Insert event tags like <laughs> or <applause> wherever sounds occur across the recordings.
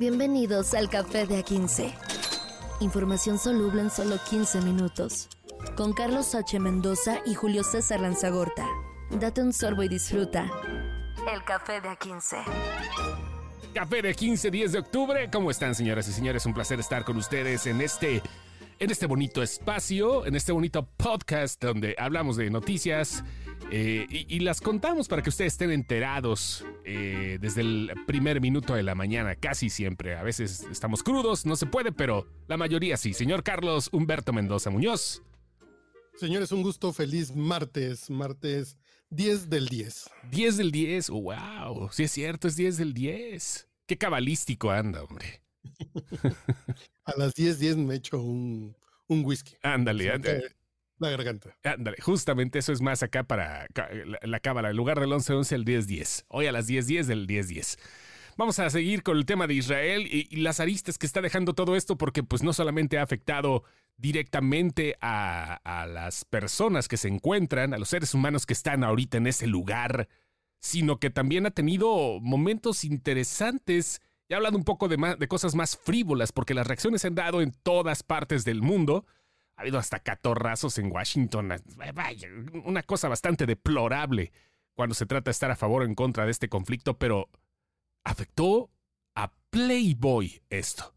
Bienvenidos al Café de A15. Información soluble en solo 15 minutos. Con Carlos H. Mendoza y Julio César Lanzagorta. Date un sorbo y disfruta. El Café de A15. Café de 15, 10 de octubre. ¿Cómo están, señoras y señores? Un placer estar con ustedes en este, en este bonito espacio, en este bonito podcast donde hablamos de noticias eh, y, y las contamos para que ustedes estén enterados eh, desde el primer minuto de la mañana, casi siempre. A veces estamos crudos, no se puede, pero la mayoría sí. Señor Carlos Humberto Mendoza Muñoz. Señores, un gusto, feliz martes, martes 10 del 10. 10 del 10, wow, sí es cierto, es 10 del 10. Qué cabalístico anda, hombre. <laughs> A las 10, 10 me echo un, un whisky. Ándale, ándale. La garganta. Justamente eso es más acá para la, la cábala. En lugar del 11-11, el 10-10. Hoy a las 10-10 del 10-10. Vamos a seguir con el tema de Israel y, y las aristas que está dejando todo esto, porque pues no solamente ha afectado directamente a, a las personas que se encuentran, a los seres humanos que están ahorita en ese lugar, sino que también ha tenido momentos interesantes. Ya hablando un poco de, más, de cosas más frívolas, porque las reacciones se han dado en todas partes del mundo. Ha habido hasta catorrazos en Washington. Vaya, una cosa bastante deplorable cuando se trata de estar a favor o en contra de este conflicto, pero afectó a Playboy esto.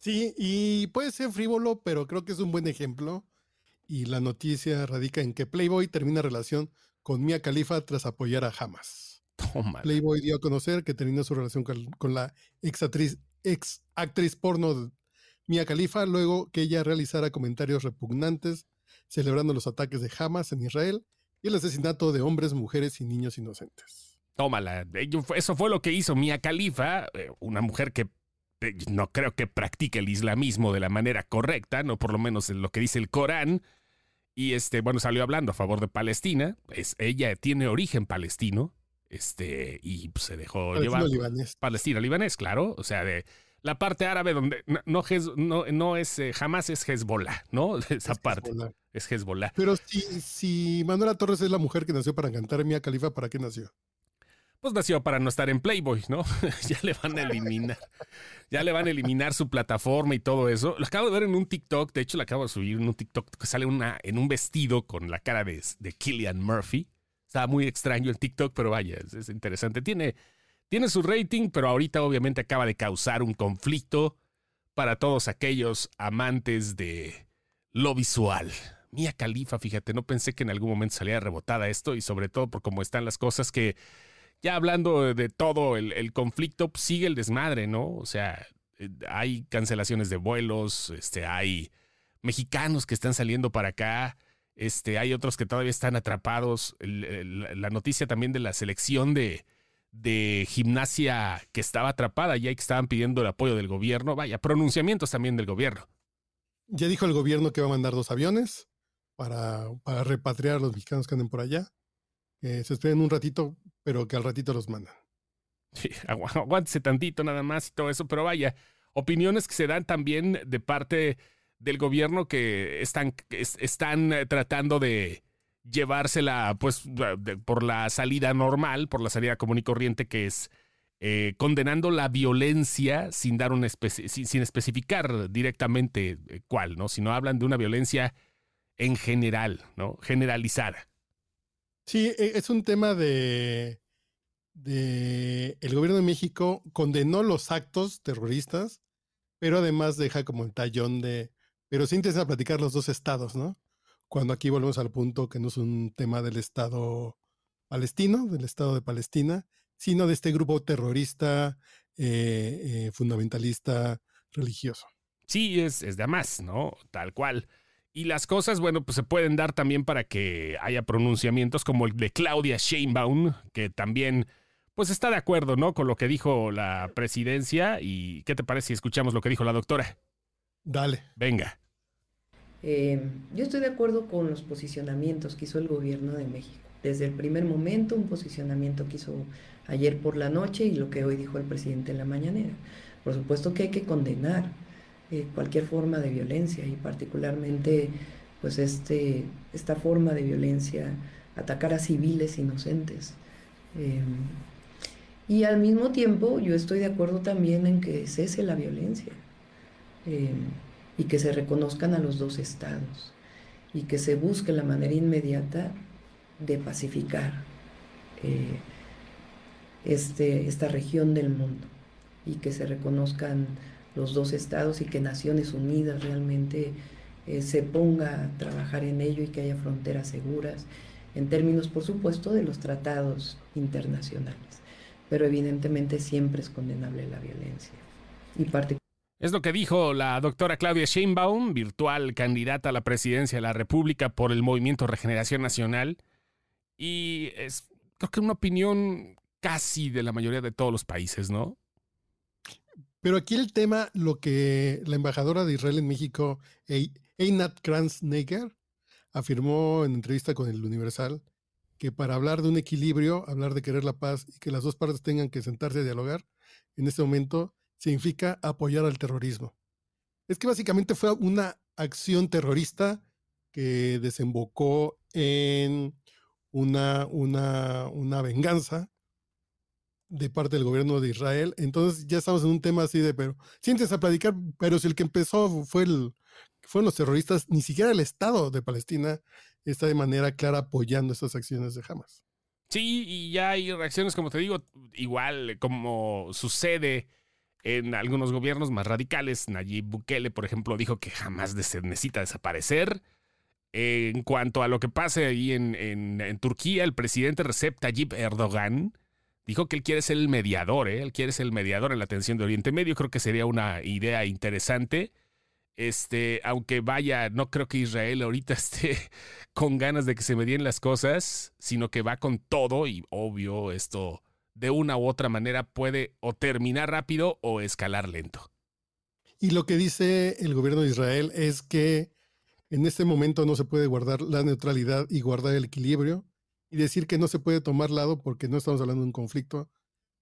Sí, y puede ser frívolo, pero creo que es un buen ejemplo. Y la noticia radica en que Playboy termina relación con Mia Khalifa tras apoyar a Hamas. Toma. Playboy dio a conocer que terminó su relación con, con la ex actriz, ex actriz porno Mia Khalifa luego que ella realizara comentarios repugnantes celebrando los ataques de Hamas en Israel y el asesinato de hombres, mujeres y niños inocentes. Tómala. Fue- Eso fue lo que hizo Mia Khalifa, eh, una mujer que eh, no creo que practique el islamismo de la manera correcta, no por lo menos en lo que dice el Corán. Y este, bueno, salió hablando a favor de Palestina. Es, ella tiene origen palestino. Este, y pues, se dejó Palestino llevar. libanés. Palestina libanés, claro. O sea, de la parte árabe donde no, no, Hez- no, no es eh, jamás es Hezbollah, ¿no? <laughs> Esa Es parte Hezbollah. es Hezbollah. Pero si, si Manuela Torres es la mujer que nació para cantar Mia Khalifa, ¿para qué nació? Pues nació para no estar en Playboy, ¿no? <laughs> ya le van a eliminar. Ya le van a eliminar su plataforma y todo eso. Lo acabo de ver en un TikTok. De hecho, lo acabo de subir en un TikTok que sale una, en un vestido con la cara de, de Killian Murphy. Estaba muy extraño el TikTok, pero vaya, es, es interesante. Tiene, tiene su rating, pero ahorita obviamente acaba de causar un conflicto para todos aquellos amantes de lo visual. Mía Califa, fíjate, no pensé que en algún momento saliera rebotada esto y sobre todo por cómo están las cosas que ya hablando de, todo el, conflicto, pues, sigue el desmadre, ¿no? O sea, eh, hay cancelaciones de vuelos, este, hay mexicanos que están saliendo para acá, este, hay otros que todavía están atrapados. La noticia también de la selección de, de gimnasia que estaba atrapada, ya que estaban pidiendo el apoyo del gobierno, vaya, pronunciamientos también del gobierno. Ya dijo el gobierno que va a mandar dos aviones para, para repatriar a los mexicanos que anden por allá. Que se esperen un ratito, pero que al ratito los mandan. Sí, <laughs> agu- aguántese tantito nada más y todo eso, pero vaya, opiniones que se dan también de parte del gobierno que están, que es- están eh, tratando de llevársela pues por la salida normal, por la salida común y corriente que es eh, condenando la violencia sin dar una especie, sin, especificar directamente eh, cuál, ¿no? Sino hablan de una violencia en general, ¿no? Generalizada. Sí, e- es un tema de, de el gobierno de México condenó los actos terroristas, pero además deja como el tallón de, pero se interesa platicar los dos estados, ¿no? Cuando aquí volvemos al punto que no es un tema del estado palestino, del estado de Palestina, sino de este grupo terrorista eh, eh, fundamentalista religioso. Sí, es, es de a más, ¿no? Tal cual. Y las cosas, bueno, pues se pueden dar también para que haya pronunciamientos como el de Claudia Sheinbaum, que también, pues está de acuerdo, ¿no? Con lo que dijo la presidencia. ¿Y qué te parece si escuchamos lo que dijo la doctora? Dale. Venga. Eh, yo estoy de acuerdo con los posicionamientos que hizo el gobierno de México. Desde el primer momento, un posicionamiento que hizo ayer por la noche y lo que hoy dijo el presidente en la mañanera. Por supuesto que hay que condenar eh, cualquier forma de violencia y particularmente pues este, esta forma de violencia, atacar a civiles inocentes. Eh, Y al mismo tiempo yo estoy de acuerdo también en que cese la violencia y que se reconozcan a los dos estados y que se busque la manera inmediata de pacificar eh, este, esta región del mundo y que se reconozcan los dos estados y que Naciones Unidas realmente eh, se ponga a trabajar en ello y que haya fronteras seguras, en términos, por supuesto, de los tratados internacionales. Pero evidentemente siempre es condenable la violencia. Y es lo que dijo la doctora Claudia Sheinbaum, virtual candidata a la presidencia de la República por el Movimiento Regeneración Nacional. Y es, creo que una opinión casi de la mayoría de todos los países, ¿no? Pero aquí el tema, lo que la embajadora de Israel en México, Einat Kranz-Neger, afirmó en entrevista con el Universal, que para hablar de un equilibrio, hablar de querer la paz y que las dos partes tengan que sentarse a dialogar, en este momento significa apoyar al terrorismo. Es que básicamente fue una acción terrorista que desembocó en una, una, una venganza de parte del gobierno de Israel. Entonces ya estamos en un tema así de, pero sientes a platicar, pero si el que empezó fue el, fueron los terroristas, ni siquiera el Estado de Palestina está de manera clara apoyando estas acciones de Hamas. Sí, y ya hay reacciones, como te digo, igual como sucede en algunos gobiernos más radicales. Nayib Bukele, por ejemplo, dijo que jamás necesita desaparecer. En cuanto a lo que pase ahí en, en Turquía, el presidente Recep Tayyip Erdogan Dijo que él quiere ser el mediador, ¿eh? él quiere ser el mediador en la atención de Oriente Medio. Creo que sería una idea interesante. Este, aunque vaya, no creo que Israel ahorita <laughs> esté con ganas de que se medien las cosas, sino que va con todo y obvio esto de una u otra manera puede o terminar rápido o escalar lento. Y lo que dice el gobierno de Israel es que en este momento no se puede guardar la neutralidad y guardar el equilibrio y decir que no se puede tomar lado porque no estamos hablando de un conflicto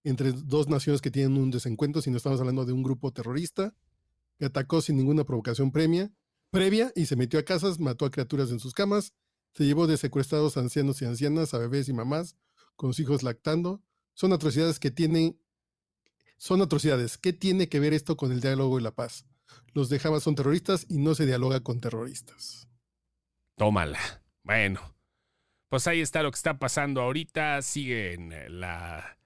entre dos naciones que tienen un desencuentro, sino estamos hablando de un grupo terrorista que atacó sin ninguna provocación previa, previa y se metió a casas, mató a criaturas en sus camas, se llevó de secuestrados ancianos y ancianas, a bebés y mamás, con sus hijos lactando. Son atrocidades que tienen, son atrocidades. ¿Qué tiene que ver esto con el diálogo y la paz? Los de Hamas son terroristas y no se dialoga con terroristas. Tómala. Bueno, pues ahí está lo que está pasando ahorita. Sigue la,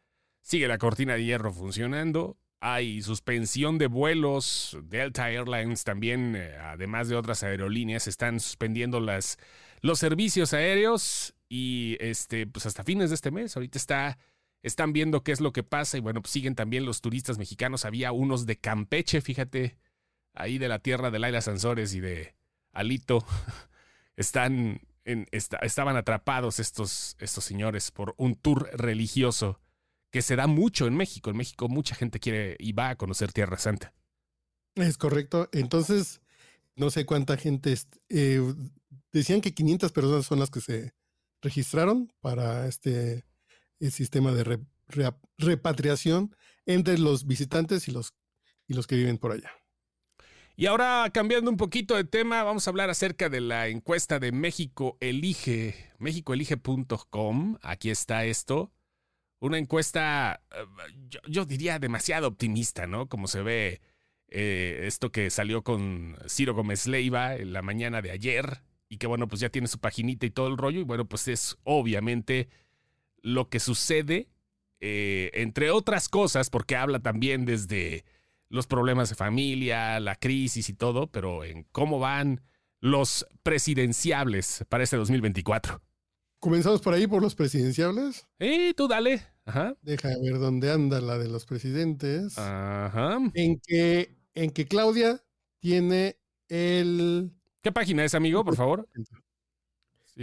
sigue la cortina de hierro funcionando. Hay suspensión de vuelos. Delta Airlines también, eh, además de otras aerolíneas, están suspendiendo las, los servicios aéreos. Y este, pues hasta fines de este mes. Ahorita está, están viendo qué es lo que pasa. Y bueno, pues siguen también los turistas mexicanos. Había unos de Campeche, fíjate, ahí de la tierra de Laila Sansores y de Alito. <laughs> Están estaban atrapados estos, estos señores por un tour religioso que se da mucho en México. En México mucha gente quiere y va a conocer Tierra Santa. Es correcto. Entonces, no sé cuánta gente... Eh, decían que 500 personas son las que se registraron para este sistema de repatriación entre los visitantes y los, y los que viven por allá. Y ahora cambiando un poquito de tema, vamos a hablar acerca de la encuesta de México Elige, mexicoelige.com. Aquí está esto. Una encuesta, eh, yo, diría demasiado optimista, ¿no? Como se ve eh, esto que salió con Ciro Gómez Leiva en la mañana de ayer y que bueno, pues ya tiene su paginita y todo el rollo. Y bueno, pues es obviamente lo que sucede, eh, entre otras cosas, porque habla también desde los problemas de familia, la crisis y todo, pero en cómo van los presidenciables para este 2024. ¿Comenzamos por ahí, por los presidenciables? Eh, tú dale. Ajá. Deja ver dónde anda la de los presidentes. Ajá. En que, en que Claudia tiene el... ¿Qué página es, amigo, por favor?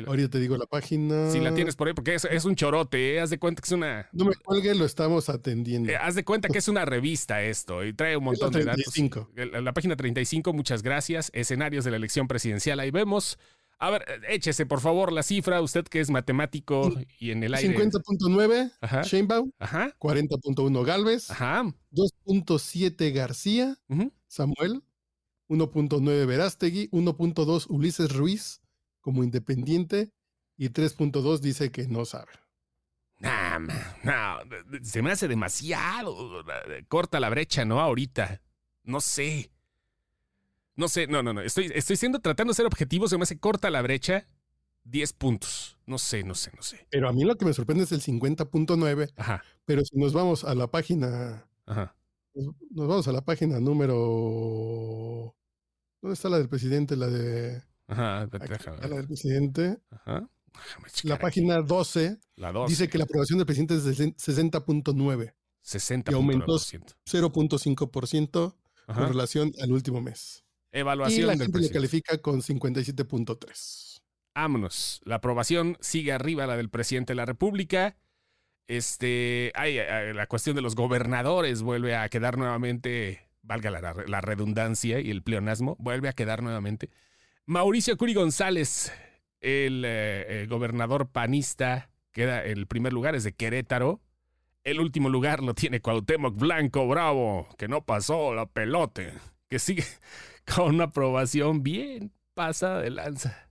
Ahorita te digo la página. Si la tienes por ahí, porque es, un chorote, ¿eh? haz de cuenta que es una. No me cuelgue, lo estamos atendiendo. Eh, haz de cuenta que es una revista esto y trae un montón de datos. La, la página 35, muchas gracias. Escenarios de la elección presidencial, ahí vemos. A ver, échese por favor la cifra, usted que es matemático y en el aire. 50.9 Sheinbaum, Ajá. 40.1 Galvez, Ajá. 2.7 García, Samuel, 1.9 Verástegui, 1.2 Ulises Ruiz, como independiente y 3.2 dice que no sabe. Nah, no, se me hace demasiado. Corta la brecha, ¿no? Ahorita. No sé. No sé, no, no, no. Estoy, estoy siendo tratando de ser objetivo, se me hace corta la brecha. 10 puntos. No sé, no sé, no sé. Pero a mí lo que me sorprende es el 50.9. Ajá, Pero si nos vamos a la página, ajá. nos vamos a la página número. ¿Dónde está la del presidente? La de. Ajá, está la del presidente. Ajá. La página 12 La 2. dice que la aprobación del presidente es de 60.9, 60 y aumentó 0.5%. 0.5% con relación al último mes. Y Evaluación la del gente presidente. califica con 57.3. Vámonos. La aprobación sigue arriba la del presidente de la República. Este, ay, ay, la cuestión de los gobernadores vuelve a quedar nuevamente, valga la, la redundancia y el pleonasmo, vuelve a quedar nuevamente. Mauricio Curi González, el, eh, el gobernador panista, queda en el primer lugar, es de Querétaro. El último lugar lo tiene Cuauhtémoc Blanco Bravo, que no pasó la pelote, que sigue <laughs> con una aprobación bien pasada de lanza.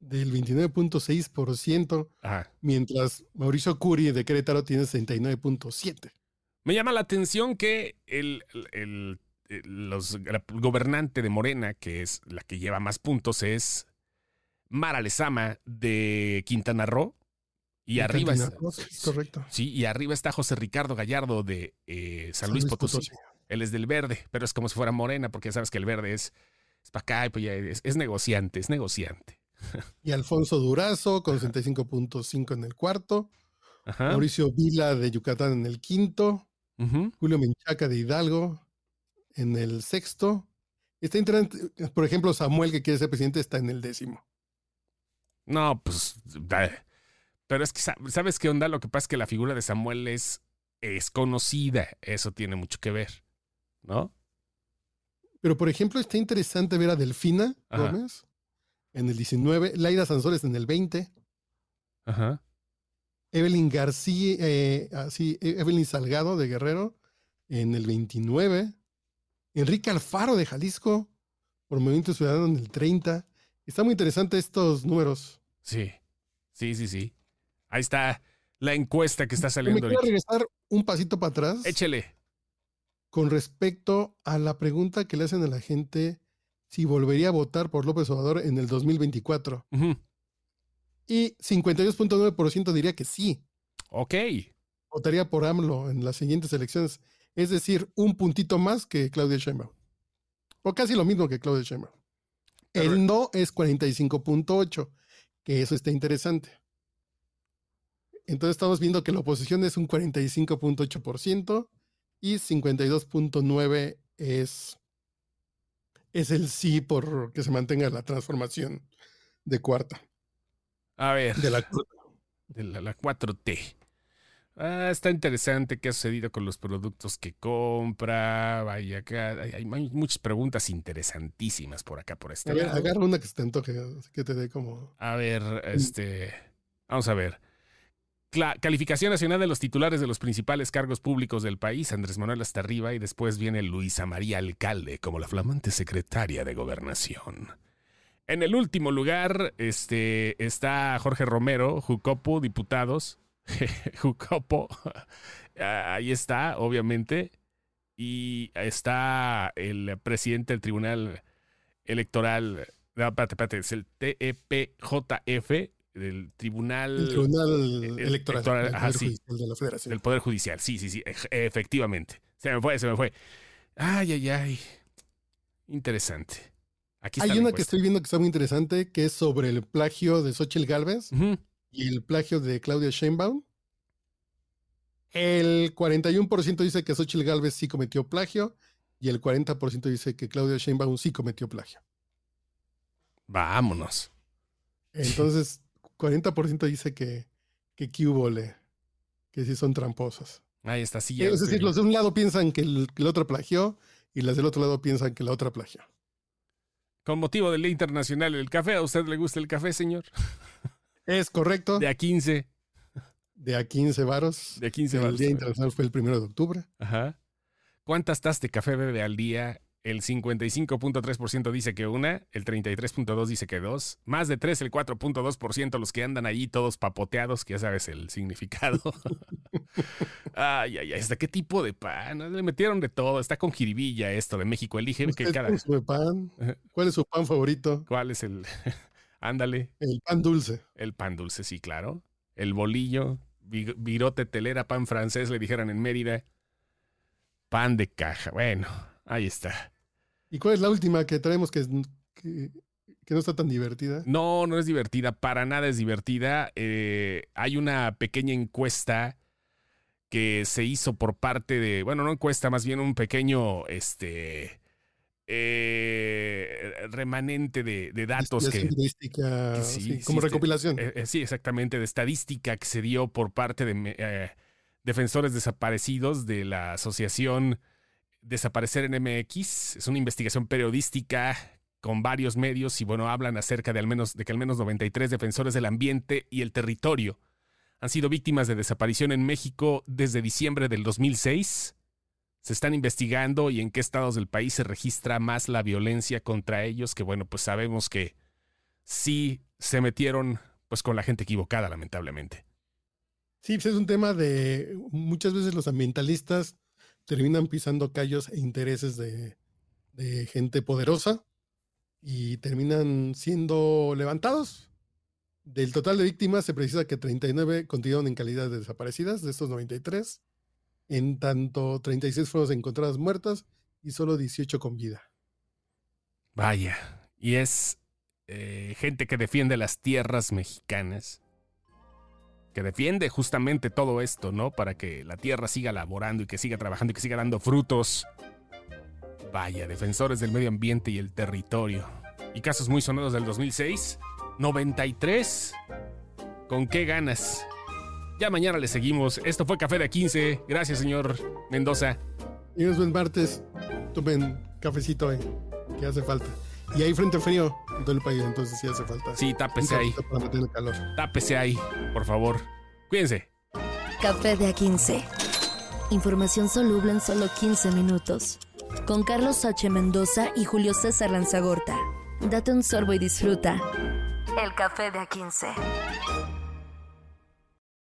Del 29.6%, Ajá. mientras Mauricio Curi de Querétaro tiene 69.7%. Me llama la atención que el- el- los, el gobernante de Morena, que es la que lleva más puntos, es Mara Lezama de Quintana Roo. Y arriba es- Cantina Rock, es correcto. Sí, y arriba está José Ricardo Gallardo de eh, San, Luis, Potosí. Él es del verde, pero es como si fuera morena, porque ya sabes que el verde es, es para acá, y pues ya es, es negociante, es negociante. <laughs> Y Alfonso Durazo con 65.5 en el cuarto. Ajá. Mauricio Vila de Yucatán en el quinto. Julio Menchaca de Hidalgo en el sexto. Está interesante, por ejemplo, Samuel, que quiere ser presidente, está en el décimo. No, pues. Pero es que, sa- ¿sabes qué onda? Lo que pasa es que la figura de Samuel es, es conocida. Eso tiene mucho que ver. ¿No? Pero, por ejemplo, está interesante ver a Delfina Ajá. Gómez en el 19, Laira Sansores en el 20, Ajá. Evelyn García, eh, así, E- Evelyn Salgado de Guerrero en el 29, Enrique Alfaro de Jalisco por Movimiento Ciudadano en el 30. Está muy interesante estos números. Sí. Sí, sí, sí. Ahí está la encuesta que está Y Me saliendo quiero regresar un pasito para atrás. Échele. con respecto a la pregunta que le hacen a la gente si volvería a votar por López Obrador en el 2024. Ujú. Y 52.9% diría que sí, Ok. votaría por AMLO en las siguientes elecciones. Es decir, un puntito más que Claudia Sheinbaum. O casi lo mismo que Claudia Sheinbaum. Pero- El no es 45.8, que eso está interesante. Entonces estamos viendo que la oposición es un 45.8% y 52.9 es, es el sí por que se mantenga la transformación de cuarta. A ver. De la, de la, la 4T. Ah, está interesante qué ha sucedido con los productos que compra. Vaya acá. Hay, hay muchas preguntas interesantísimas por acá, por este a ver, lado. agarra una que se te antoje, que te dé como... A ver, este. Vamos a ver. Cla- calificación nacional de los titulares de los principales cargos públicos del país, Andrés Manuel hasta arriba, y después viene Luisa María Alcalde como la flamante secretaria de Gobernación. En el último lugar este, está Jorge Romero, Jucopo, diputados. <laughs> Jucopo, ah, ahí está, obviamente. Y está el presidente del Tribunal Electoral. No, espérate, espérate, es el TEPJF, del Tribunal El Tribunal el- Electoral, electoral, ajá, sí. Judicial de la Federación. del Poder Judicial. Sí, sí, sí, efectivamente. Se me fue, se me fue. Ay, ay, ay. Interesante. Aquí Hay una que estoy viendo que está muy interesante, que es sobre el plagio de Xochitl Galvez Ujú. Y el plagio de Claudia Sheinbaum. El 41% dice que Xochitl Galvez sí cometió plagio y el 40% dice que Claudia Sheinbaum sí cometió plagio. Vámonos. Entonces, 40% dice que, que qué hubo le, que sí son tramposas. Ahí está, sí. ya es decir, los de un lado piensan que el, que el otro plagió y las del otro lado piensan que la otra plagió. Con motivo del Día Internacional del Café, ¿a usted le gusta el café, señor? <laughs> Es correcto. De a 15. De a 15 varos. De a 15 El varos. Día Internacional fue el primero de octubre. Ajá. ¿Cuántas tazas de café bebe al día el 55.3% dice que una, el 33.2% dice que dos, más de tres, el 4.2% los que andan allí todos papoteados, que ya sabes el <laughs> significado. ay, ay, ay, ¿hasta qué tipo de pan? Le metieron de todo, está con jiribilla esto de México. Elige que cada... pan? ¿Cuál es su pan favorito? ¿Cuál es el...? Ándale. El pan dulce. El pan dulce, sí, claro. El bolillo, virote telera, pan francés, le dijeran en Mérida. Pan de caja. Bueno, ahí está. ¿Y cuál es la última que traemos que, que, no está tan divertida? No, no es divertida, para nada es divertida. Eh, hay una pequeña encuesta que se hizo por parte de, bueno, no encuesta, más bien un pequeño, este, eh, remanente de, datos que, sí, como recopilación. Eh, sí, exactamente, de estadística que se dio por parte de defensores desaparecidos de la asociación Desaparecer en MX. Es una investigación periodística con varios medios y bueno, hablan acerca de al menos de que al menos 93 defensores del ambiente y el territorio han sido víctimas de desaparición en México desde diciembre del 2006. Se están investigando y en qué estados del país se registra más la violencia contra ellos, que bueno, pues sabemos que sí se metieron pues con la gente equivocada, lamentablemente. Sí, pues es un tema de muchas veces los ambientalistas terminan pisando callos e intereses de, gente poderosa y terminan siendo levantados. Del total de víctimas se precisa que 39 continúan en calidad de desaparecidas, de estos 93. En tanto, 36 fueron encontradas muertas y solo 18 con vida. Vaya, y es eh, gente que defiende las tierras mexicanas que defiende justamente todo esto, ¿no? Para que la tierra siga laborando y que siga trabajando y que siga dando frutos. Vaya, defensores del medio ambiente y el territorio. Y casos muy sonados del 2006. 93. ¿Con qué ganas? Ya mañana le seguimos. Esto fue Café de 15. Gracias, señor Mendoza. Y nos ven martes. Tomen cafecito, eh, que hace falta. Y hay frente frío en todo el país, entonces sí hace falta. Sí, tápese ahí. Para mantener calor. Tápese ahí, por favor. Cuídense. Café de A15. Información soluble en solo 15 minutos. Con Carlos H. Mendoza y Julio César Lanzagorta. Date un sorbo y disfruta. El café de A15.